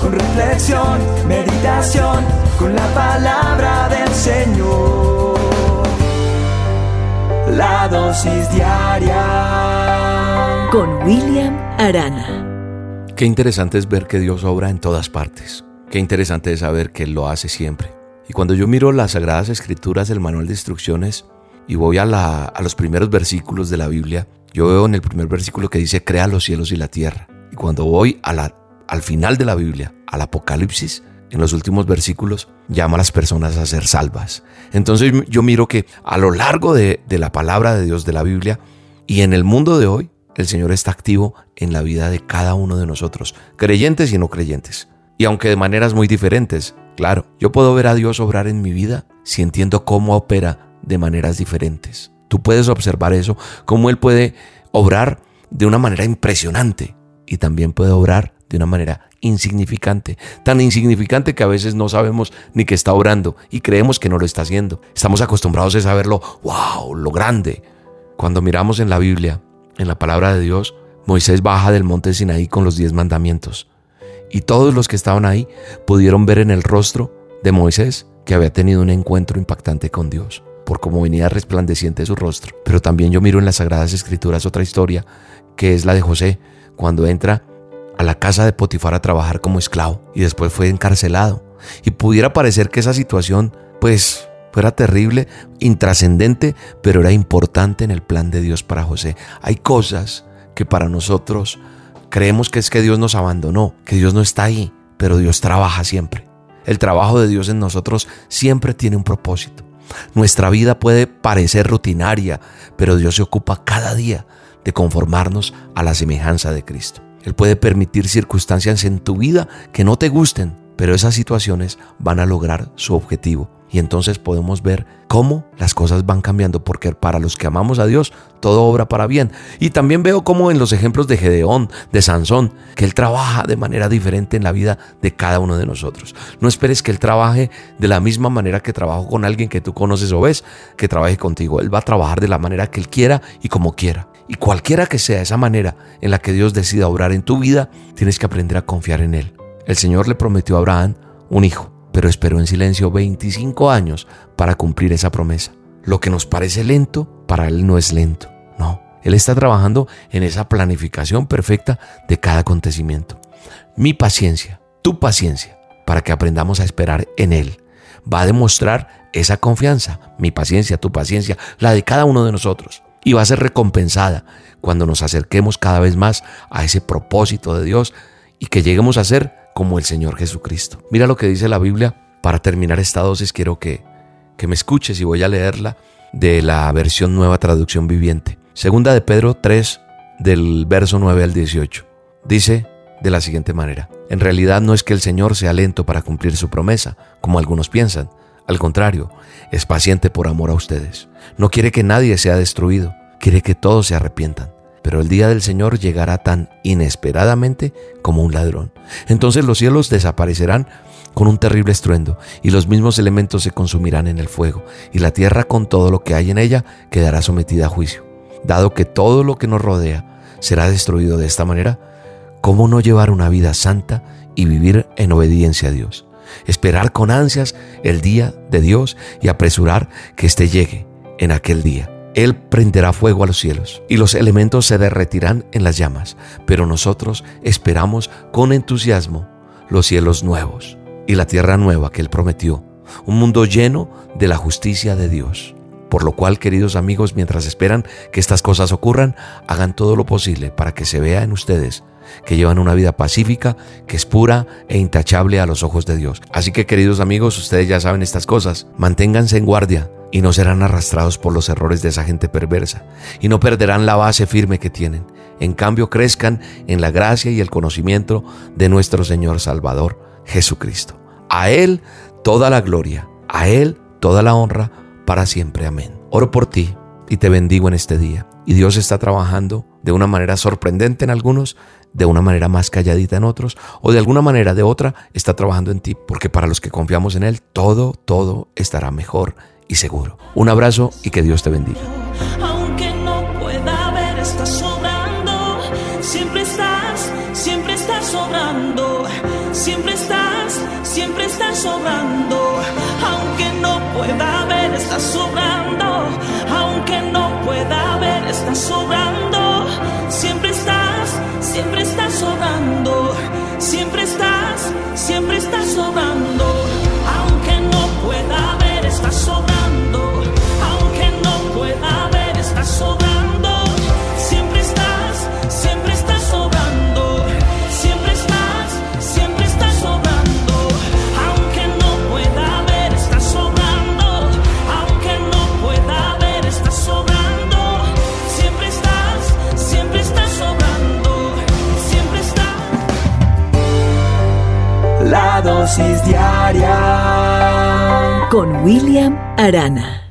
con reflexión, meditación, con la palabra del Señor. La dosis diaria con William Arana. Qué interesante es ver que Dios obra en todas partes. Qué interesante es saber que Él lo hace siempre. Y cuando yo miro las sagradas escrituras del manual de instrucciones y voy a, a los primeros versículos de la Biblia, yo veo en el primer versículo que dice, crea los cielos y la tierra. Y cuando voy a la, al final de la Biblia, al Apocalipsis, en los últimos versículos, llama a las personas a ser salvas. Entonces yo miro que a lo largo de, la palabra de Dios de la Biblia y en el mundo de hoy, el Señor está activo en la vida de cada uno de nosotros, creyentes y no creyentes. Y aunque de maneras muy diferentes, claro, yo puedo ver a Dios obrar en mi vida si entiendo cómo opera de maneras diferentes. Tú puedes observar eso, cómo Él puede obrar de una manera impresionante y también puede obrar de una manera insignificante, tan insignificante que a veces no sabemos ni que está obrando y creemos que no lo está haciendo. Estamos acostumbrados a saberlo, wow, lo grande. Cuando miramos en la Biblia en la palabra de Dios, Moisés baja del monte Sinaí con los diez mandamientos. Y todos los que estaban ahí pudieron ver en el rostro de Moisés que había tenido un encuentro impactante con Dios, por cómo venía resplandeciente su rostro. Pero también yo miro en las Sagradas Escrituras otra historia, que es la de José, cuando entra a la casa de Potifar a trabajar como esclavo y después fue encarcelado. Y pudiera parecer que esa situación, pues, fuera terrible, intrascendente, pero era importante en el plan de Dios para José. Hay cosas que para nosotros creemos que es que Dios nos abandonó, que Dios no está ahí, pero Dios trabaja siempre. El trabajo de Dios en nosotros siempre tiene un propósito. Nuestra vida puede parecer rutinaria, pero Dios se ocupa cada día de conformarnos a la semejanza de Cristo. Él puede permitir circunstancias en tu vida que no te gusten, pero esas situaciones van a lograr su objetivo y entonces podemos ver cómo las cosas van cambiando, porque para los que amamos a Dios, todo obra para bien. Y también veo cómo en los ejemplos de Gedeón, de Sansón, que Él trabaja de manera diferente en la vida de cada uno de nosotros. No esperes que Él trabaje de la misma manera que trabajo con alguien que tú conoces o ves, que trabaje contigo. Él va a trabajar de la manera que Él quiera y como quiera. Y cualquiera que sea esa manera en la que Dios decida obrar en tu vida, tienes que aprender a confiar en Él. El Señor le prometió a Abraham un hijo pero esperó en silencio 25 años para cumplir esa promesa. Lo que nos parece lento, para Él no es lento. No, Él está trabajando en esa planificación perfecta de cada acontecimiento. Mi paciencia, tu paciencia, para que aprendamos a esperar en Él, va a demostrar esa confianza, mi paciencia, tu paciencia, la de cada uno de nosotros. Y va a ser recompensada cuando nos acerquemos cada vez más a ese propósito de Dios y que lleguemos a ser como el Señor Jesucristo. Mira lo que dice la Biblia. Para terminar esta dosis quiero que, que me escuches y voy a leerla de la versión nueva traducción viviente. Segunda de Pedro 3 del verso 9 al 18. Dice de la siguiente manera. En realidad no es que el Señor sea lento para cumplir su promesa, como algunos piensan. Al contrario, es paciente por amor a ustedes. No quiere que nadie sea destruido, quiere que todos se arrepientan pero el día del Señor llegará tan inesperadamente como un ladrón. Entonces los cielos desaparecerán con un terrible estruendo, y los mismos elementos se consumirán en el fuego, y la tierra con todo lo que hay en ella quedará sometida a juicio. Dado que todo lo que nos rodea será destruido de esta manera, ¿cómo no llevar una vida santa y vivir en obediencia a Dios? Esperar con ansias el día de Dios y apresurar que éste llegue en aquel día él prenderá fuego a los cielos y los elementos se derretirán en las llamas, pero nosotros esperamos con entusiasmo los cielos nuevos y la tierra nueva que Él prometió, un mundo lleno de la justicia de Dios. Por lo cual, queridos amigos, mientras esperan que estas cosas ocurran, hagan todo lo posible para que se vea en ustedes que llevan una vida pacífica, que es pura e intachable a los ojos de Dios. Así que, queridos amigos, ustedes ya saben estas cosas. Manténganse en guardia, y no serán arrastrados por los errores de esa gente perversa y no perderán la base firme que tienen. En cambio, crezcan en la gracia y el conocimiento de nuestro Señor Salvador Jesucristo. A Él toda la gloria, a Él toda la honra para siempre. Amén. Oro por ti y te bendigo en este día. Y Dios está trabajando de una manera sorprendente en algunos, de una manera más calladita en otros, o de alguna manera de otra está trabajando en ti, porque para los que confiamos en Él, todo, todo estará mejor y seguro. Un abrazo y que Dios te bendiga. Aunque no pueda ver, estás sobrando. Siempre estás, siempre estás sobrando. Siempre estás, siempre estás sobrando. Aunque no pueda ver, estás sobrando. Aunque no pueda ver, estás sobrando. Siempre estás, siempre estás sobrando. Siempre estás, siempre estás sobrando. Con William Arana.